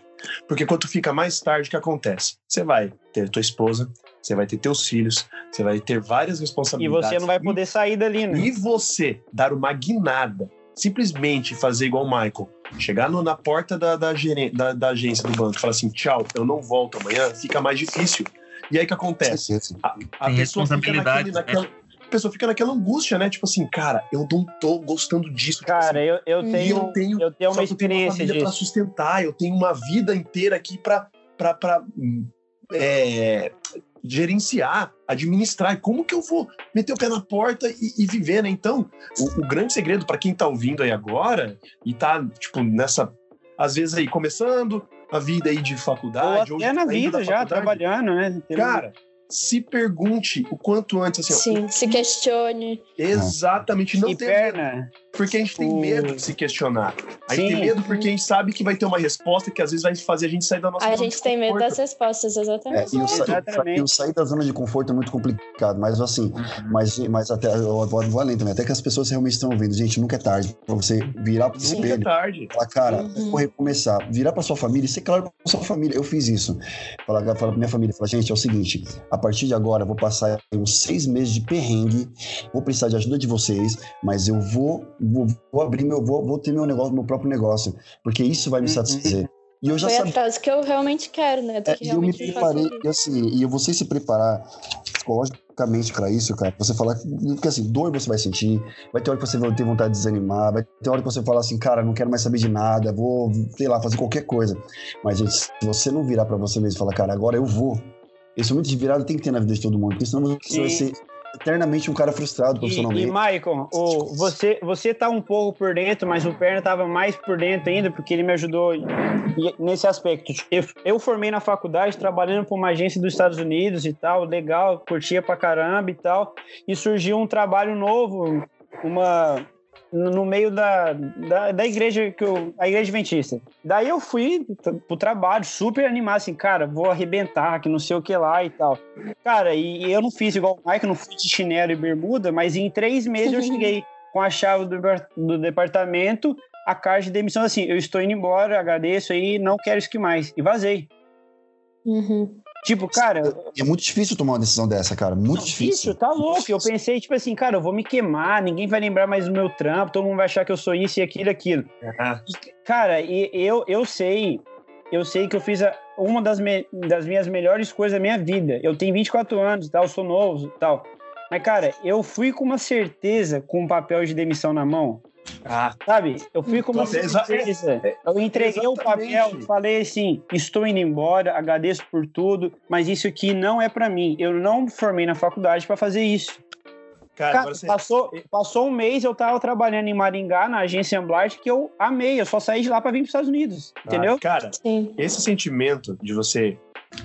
G: porque quanto fica mais tarde, o que acontece? Você vai ter tua esposa, você vai ter teus filhos, você vai ter várias
A: E
G: responsabilidades.
A: você não vai poder sair dali, né?
G: E você dar uma guinada, simplesmente fazer igual o Michael, chegar no- na porta da, da, da- da agência do banco e falar assim, tchau, eu não volto amanhã, fica mais difícil. E aí o que acontece? A, a
E: Tem
G: pessoa fica naquele- naquela- a pessoa fica naquela angústia, né? Tipo assim, cara, eu não tô gostando disso. Tipo
A: Cara,
G: assim,
A: eu, eu tenho,
G: eu tenho,
A: eu tenho
G: só
A: uma
G: que eu tenho uma
A: experiência disso.
G: sustentar, eu tenho uma vida inteira aqui pra, pra, pra hum, é, gerenciar, administrar. E Como que eu vou meter o pé na porta e, e viver, né? Então, o, o grande segredo pra quem tá ouvindo aí agora e tá, tipo, nessa, às vezes aí, começando a vida aí de
A: Ou
G: faculdade.
A: até na
G: saindo
A: vida
G: da
A: já, trabalhando, né?
G: Cara, se pergunte o quanto antes, assim, ó,
F: Sim, se questione.
G: Exatamente, não
A: e
G: tem medo,
A: perna.
G: Porque a gente tem
A: O-
G: medo de se questionar. A gente
A: Sim.
G: tem medo porque a gente sabe que vai ter uma resposta que às vezes vai fazer a gente sair da nossa
F: A
G: zona
F: gente
G: de
F: tem medo das respostas,
B: É,
F: exatamente.
B: e, o sa-
A: Exatamente.
B: e o sair da zona de conforto é muito complicado, mas assim, mas, mas até eu vou vou além também, até que as pessoas realmente estão ouvindo, gente, nunca é tarde pra você virar pro
G: Nunca é
B: espelho,
G: tarde.
B: falar, cara,
F: Uhum.
B: vou recomeçar, virar pra sua família e ser claro pra sua família. Eu fiz isso. Falar, falar pra minha família, falar, gente, é o seguinte, a partir de agora eu vou passar uns seis meses de perrengue, vou precisar de ajuda de vocês, mas eu vou, vou, vou abrir meu, vou, vou ter meu negócio, meu próprio negócio, porque isso vai me
A: Uhum.
B: satisfazer. E eu já
F: Foi
B: sabia.
F: atrás do que eu realmente quero, né? Do
B: É,
F: que
B: e eu me preparei, e assim, e você se preparar psicologicamente pra isso, cara, você falar, porque assim, dor você vai sentir, vai ter hora que você vai ter vontade de desanimar, vai ter hora que você fala assim, cara, não quero mais saber de nada, vou, sei lá, fazer qualquer coisa. Mas, gente, se você não virar pra você mesmo e falar, cara, agora eu vou, esse momento de virada tem que ter na vida de todo mundo, porque senão você
A: Sim.
B: vai ser eternamente um cara frustrado
A: E,
B: profissionalmente.
A: e Maicon, o, você, você tá um pouco por dentro, mas o Perna tava mais por dentro ainda, porque ele me ajudou e- nesse aspecto. Eu, eu formei na faculdade trabalhando para uma agência dos Estados Unidos e tal, legal, curtia pra caramba e tal, e surgiu um trabalho novo, uma no meio da, da, da igreja que eu, a igreja adventista. Daí eu fui pro trabalho super animado, assim, cara, vou arrebentar, que não sei o que lá e tal. Cara, e, e eu não fiz igual o Mike, não fui de chinelo e bermuda, mas em três meses eu cheguei com a chave do, do departamento, a carta de demissão, assim, eu estou indo embora, agradeço aí, não quero isso que mais. E vazei.
F: Uhum.
A: Tipo, cara,
B: É muito difícil tomar uma decisão dessa, cara, muito difícil.
A: tá louco. Eu pensei, tipo assim, cara, eu vou me queimar, ninguém vai lembrar mais do meu trampo, todo mundo vai achar que eu sou isso e aquilo, aquilo.
G: Ah,
A: Cara, e eu, eu sei, eu sei que eu fiz a- uma das, me- das minhas melhores coisas da minha vida. Eu tenho 24 anos, tal, sou novo e tal. Mas, cara, eu fui com uma certeza com o papel de demissão na mão,
G: ah,
A: sabe? Eu fui com uma
G: Exa- é,
A: certeza. Eu entreguei o papel, falei assim: estou indo embora, agradeço por tudo, mas isso aqui não é pra mim. Eu não me formei na faculdade pra fazer isso.
G: cara,
A: Cara,
G: você...
A: passou, passou um mês, eu tava trabalhando em Maringá, na agência Amblart, que eu amei. Eu só saí de lá pra vir pros Estados Unidos. Entendeu?
G: Ah, cara,
F: Sim.
G: esse sentimento de você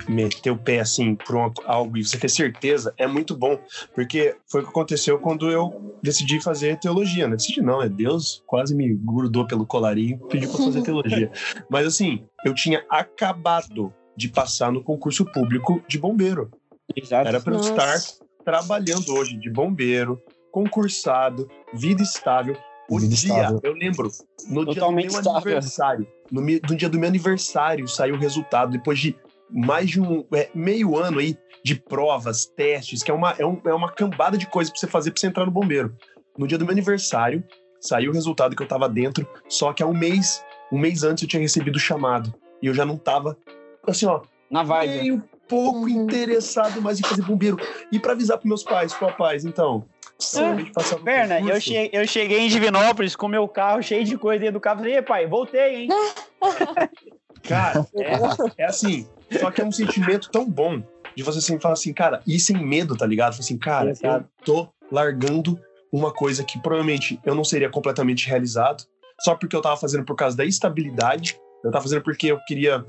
G: meter o pé assim por uma- algo e você ter certeza é muito bom, porque foi o que aconteceu quando eu decidi fazer teologia, né? Decidi não, é Deus quase me grudou pelo colarinho e pediu para fazer teologia. Mas assim, eu tinha acabado de passar no concurso público de bombeiro.
A: Exato.
G: Era para eu estar trabalhando hoje de bombeiro, concursado, vida estável. O
B: Vida
G: dia,
B: estável.
G: eu lembro, no dia do
A: Totalmente
G: meu
A: estável.
G: aniversário, no, no dia do meu aniversário saiu o resultado, depois de mais de um é, meio ano aí de provas, testes, que é uma, é, um, é uma cambada de coisa pra você fazer pra você entrar no bombeiro. No dia do meu aniversário, saiu o resultado que eu tava dentro, só que há um mês, um mês antes eu tinha recebido o chamado. E eu já não tava, assim, ó,
A: Na vibe.
G: meio pouco
F: Uhum.
G: interessado mais em fazer bombeiro. E pra avisar pros meus pais, papais, então. eu acabei de passar no
A: Perna, eu,
G: concurso.
A: che- eu cheguei em Divinópolis com meu carro cheio de coisa dentro do carro. Falei, "Ê, pai, voltei, hein?
G: Cara, é, é assim. Só que é um sentimento tão bom de você assim falar assim, cara, e sem medo, tá ligado? Assim, cara,
A: Exato.
G: eu tô largando uma coisa que provavelmente eu não seria completamente realizado, só porque eu tava fazendo por causa da estabilidade, eu tava fazendo porque eu queria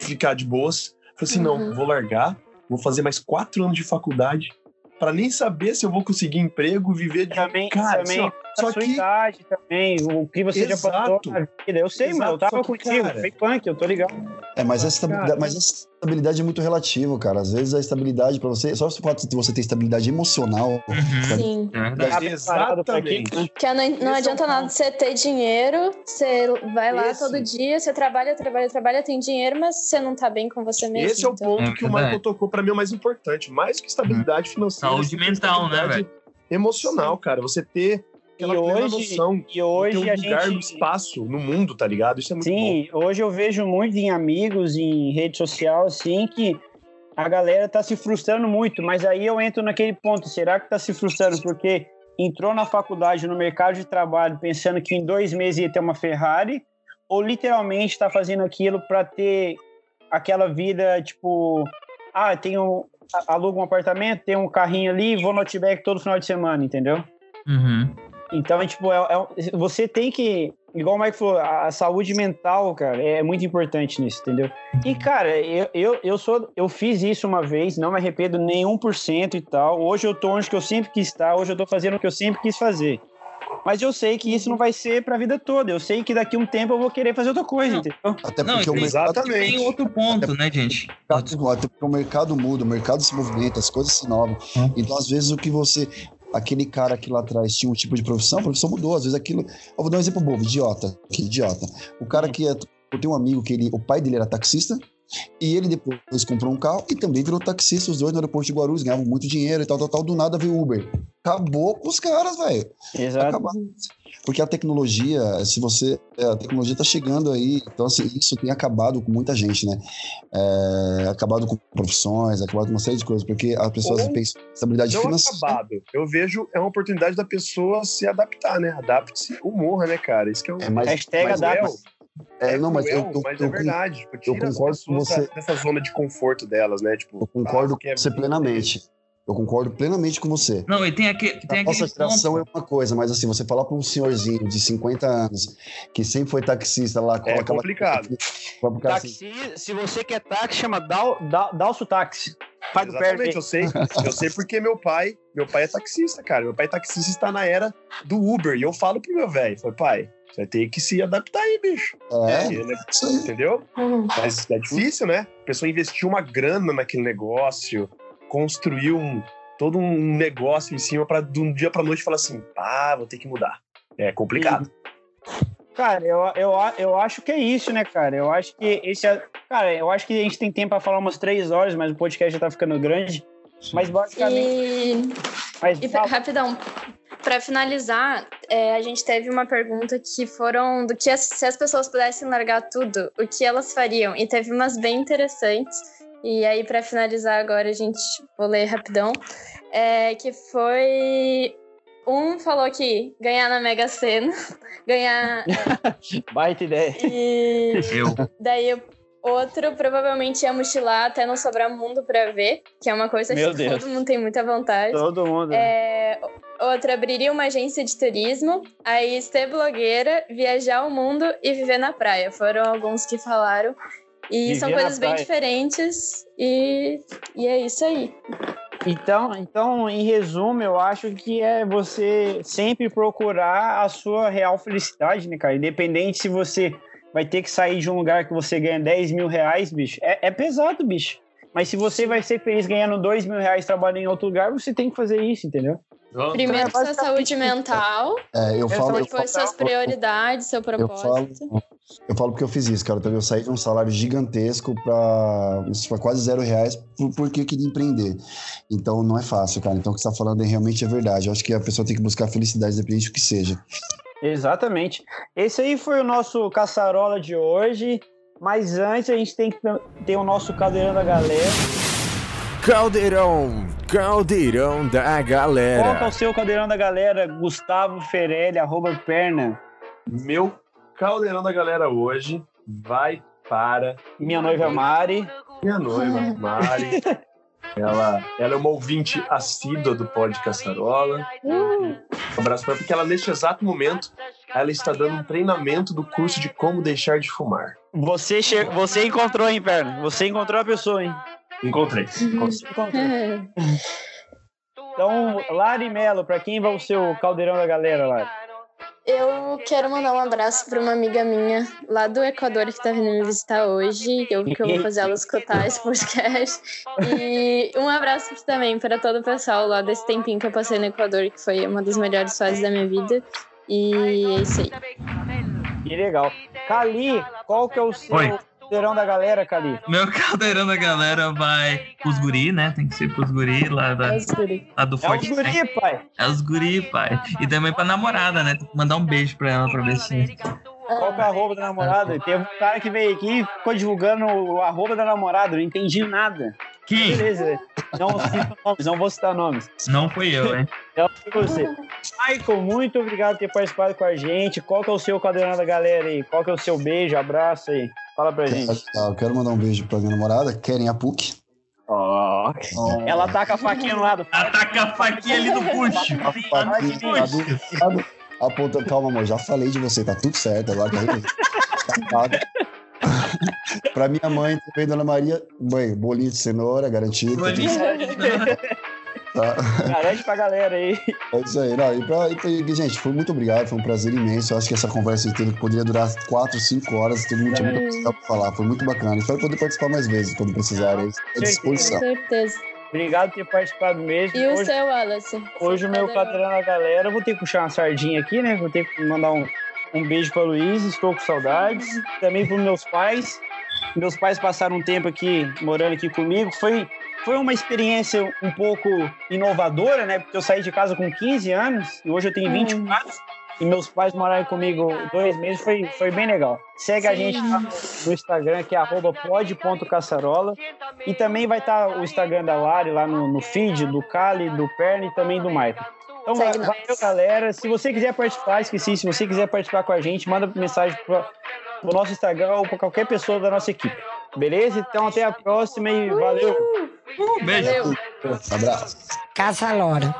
G: ficar de boas. Falei assim,
F: Uhum.
G: não, vou largar, vou fazer mais quatro anos de faculdade pra nem saber se eu vou conseguir emprego, viver de
A: Também,
G: Cara,
A: também
G: assim, ó, só
A: sua
G: que-
A: idade também, o que você já passou
G: Exato.
A: na vida. Eu sei,
G: Exato,
A: mano, eu tava
G: só que,
A: contigo,
G: cara-
A: foi punk, eu tô ligado.
B: É, mas a, estabilidade, mas a estabilidade é muito relativa, cara. Às vezes a estabilidade pra você, só o fato de você ter estabilidade emocional,
E: Uhum.
F: Sim.
E: É.
A: Tá
G: Exatamente.
F: Porque não,
G: é
F: não
G: o
F: adianta nada você ter dinheiro, você vai lá
G: Esse.
F: todo dia, você trabalha, trabalha, trabalha, tem dinheiro, mas você não tá bem com você mesmo.
G: Esse é o
F: então.
G: ponto
E: É
G: que o
E: verdade.
G: Michael tocou pra mim é o mais importante. Mais que estabilidade financeira.
E: Saúde mental, né,
G: estabilidade Emocional, cara. Você ter aquela
A: E
G: plena
A: hoje-
G: noção
A: E hoje
G: um
A: a
G: lugar no
A: gente.
G: espaço, no mundo, tá ligado? Isso é muito bom.
A: Sim, hoje eu vejo muito em amigos, em rede social, assim, que a galera tá se frustrando muito, mas aí eu entro naquele ponto, será que tá se frustrando porque entrou na faculdade, no mercado de trabalho, pensando que em dois meses ia ter uma Ferrari, ou literalmente está fazendo aquilo para ter aquela vida, tipo, ah, tenho, alugo um apartamento, tenho um carrinho ali, vou no Outback todo final de semana, entendeu?
E: Uhum.
A: Então, é, tipo, é, é- você tem que. Igual o Mike falou, a, a saúde mental, cara, é muito importante nisso, entendeu? E, cara, eu, eu, eu sou. Eu fiz isso uma vez, não me arrependo nem 1% e tal. Hoje eu tô onde que eu sempre quis estar, hoje eu tô fazendo o que eu sempre quis fazer. Mas eu sei que isso não vai ser pra vida toda. Eu sei que daqui a um tempo eu vou querer fazer outra coisa,
E: Não.
A: entendeu?
B: até
E: Não,
B: porque o
E: tem-
B: mercado,
G: Exatamente.
E: Tem outro ponto, né, gente?
B: até porque o mercado muda, o mercado se movimenta, as coisas se inovam.
E: Hum.
B: Então, às vezes, o que você. Aquele cara que lá atrás tinha um tipo de profissão, a profissão mudou. Às vezes aquilo. Eu vou dar um exemplo bobo, idiota. Que idiota. O cara que é. Eu tenho um amigo que ele, o pai dele era taxista, e ele depois comprou um carro e também virou taxista, os dois no aeroporto de Guarulhos, ganhavam muito dinheiro e tal, tal, tal. Do nada veio o Uber. Acabou com os caras, velho.
A: Exato.
B: Acabar. Porque a tecnologia, se você. é, A tecnologia tá chegando aí. Então, assim, isso tem acabado com muita gente, né? É, acabado com profissões, acabado com uma série de coisas, porque as pessoas
G: Ou
B: pensam em estabilidade
G: Não
B: financeira.
G: acabado. Eu vejo, é uma oportunidade da pessoa se adaptar, né? Adapte-se ou morra, né, cara? Isso que é o.
B: É, mas,
A: Hashtag
G: mas
A: adapta.
G: é,
B: é, não, mas eu,
G: cruel,
B: eu,
G: mas
B: eu,
G: é verdade. Tipo, as
B: concordo com você.
G: dessa zona de conforto delas, né? Tipo,
B: eu concordo com você plenamente. Eu concordo plenamente com você.
E: Não, e tem, aque, tem
B: A nossa geração
E: ponto.
B: é uma coisa, mas assim, você falar para um senhorzinho de 50 anos que sempre foi taxista lá, coloca aquela-
G: complicado.
B: Fala pro cara assim,
A: se você quer táxi, chama Dal, Dal, Dalso Táxi. Paga o
G: Exatamente, eu sei. Eu sei porque meu pai, meu pai é taxista, cara. Meu pai é taxista está na era do Uber. E eu falo pro meu velho, falei, pai, você vai ter que se adaptar aí, bicho.
B: é, aí.
G: entendeu? Mas é difícil, né? A pessoa investiu uma grana naquele negócio, construiu um, todo um negócio em cima para de um dia pra noite falar assim, ah, vou ter que mudar. É complicado.
A: Cara, eu, eu, eu acho que é isso, né, cara? Eu acho que esse. é- Cara, eu acho que a gente tem tempo pra falar umas três horas, mas o podcast já tá ficando grande. Mas basicamente.
F: E,
A: Mas,
F: e rapidão, pra finalizar, é, a gente teve uma pergunta que foram do que as- se as pessoas pudessem largar tudo, o que elas fariam? E teve umas bem interessantes. E aí, pra finalizar agora, a gente vou ler rapidão. É, que foi. Um falou que ganhar na Mega Sena, ganhar.
A: baita ideia.
F: E
E: Eu.
F: daí o outro provavelmente ia mochilar até não sobrar mundo pra ver, que é uma coisa
A: Meu
F: que
A: Deus.
F: todo mundo tem muita vontade.
A: Todo mundo.
F: É, outra abriria uma agência de turismo, aí ser blogueira, viajar o mundo e viver na praia. Foram alguns que falaram. E
A: Viver
F: são coisas bem diferentes. E, e é isso aí.
A: Então, então, em resumo, eu acho que é você sempre procurar a sua real felicidade, né, cara? Independente se você vai ter que sair de um lugar que você ganha 10 mil reais, bicho. É, é pesado, bicho. Mas se você vai ser feliz ganhando 2 mil reais trabalhando em outro lugar, você tem que fazer isso, entendeu?
F: Primeiro
A: Então, é
F: sua saúde mental,
B: É, eu falo, eu
F: depois
B: falo,
F: suas prioridades, seu
B: eu falo,
F: propósito.
B: Eu falo porque eu fiz isso, cara. Eu saí de um salário gigantesco para quase zero reais porque eu queria empreender. Então não é fácil, cara. Então o que você está falando é, realmente é verdade. Eu acho que a pessoa tem que buscar felicidade, independente do que seja.
A: Exatamente. Esse aí foi o nosso caçarola de hoje. Mas antes a gente tem que ter o nosso caldeirão da galera.
C: Caldeirão, caldeirão da galera.
A: Qual que é o seu caldeirão da galera? Gustavo Ferelli, arroba perna.
G: Meu caldeirão da galera hoje vai para.
A: Minha noiva Mari.
G: Minha noiva Mari. Ela, ela é uma ouvinte assídua do Pod Caçarola. Um abraço para ela, porque ela, neste exato momento, ela está dando um treinamento do curso de como deixar de fumar.
A: Você, che... você encontrou, hein, Perna? Você encontrou a pessoa, hein?
G: Encontrei.
A: Encontrei. então, Lari Melo, para quem vai o seu caldeirão da galera, Lari?
F: Eu quero mandar um abraço para uma amiga minha lá do Equador que está vindo me visitar hoje. Eu, que eu vou fazer ela escutar esse podcast. E um abraço também para todo o pessoal lá desse tempinho que eu passei no Equador, que foi uma das melhores fases da minha vida. E é isso aí.
A: Que legal. Cali, qual que é o seu Oi. Caldeirão da galera, Cali?
E: Meu caldeirão da galera vai pros guri, né? Tem que ser pros guri lá, da, é lá do Forte.
A: É os guri, pai.
E: É os guri, pai. E também pra namorada, né? Tem que mandar um beijo pra ela pra ver se...
A: Qual que é o arroba da namorada? Teve um cara que veio aqui e ficou divulgando o arroba da namorada, não entendi nada.
E: Quem?
A: Beleza. Não cito nomes, não vou citar nomes.
E: Não fui eu, hein?
A: Não foi você. Michael, muito obrigado por ter participado com a gente. Qual que é o seu cadeirão da galera aí? Qual que é o seu beijo, abraço aí? Fala pra gente.
B: Eu quero mandar um beijo pra minha namorada, Keren Apuk.
A: Oh, oh. Ela taca a faquinha no lado.
E: Ela taca a faquinha ali no puxo. A faquinha
B: Aponta, calma, amor, já falei de você, tá tudo certo agora. Tá, tá pra minha mãe também, Dona Maria, mãe, bolinho de cenoura, garantido.
A: Bolinho de cenoura. Tá. Garante pra galera aí.
B: É isso aí. Não, e pra, e pra, gente, foi muito obrigado, foi um prazer imenso. Eu acho que essa conversa teve, poderia durar 4, 5 horas, teve muito, muita coisa pra falar. Foi muito bacana. Espero poder participar mais vezes quando precisarem. À disposição.
F: Com certeza.
A: Obrigado por ter participado mesmo.
F: E hoje, o seu, Wallace?
A: Hoje o meu cadeirão na galera, vou ter que puxar uma sardinha aqui, né? Vou ter que mandar um, um beijo para Luiz, estou com saudades. Também para meus pais. Meus pais passaram um tempo aqui, morando aqui comigo. Foi, foi uma experiência um pouco inovadora, né? Porque eu saí de casa com 15 anos e hoje eu tenho 24. Hum e meus pais moraram comigo dois meses, foi, foi bem legal. Segue Sim. a gente no Instagram, que é pod.caçarola. E também vai estar tá o Instagram da Lari lá no, no feed, do Cali, do Perna e também do Michael. Então, Segue valeu, nós. galera. Se você quiser participar, esqueci, se você quiser participar com a gente, manda mensagem para o nosso Instagram ou para qualquer pessoa da nossa equipe. Beleza? Então, até a próxima e valeu.
E: Uh, beijo. Valeu.
B: Abraço.
D: Caça Lora.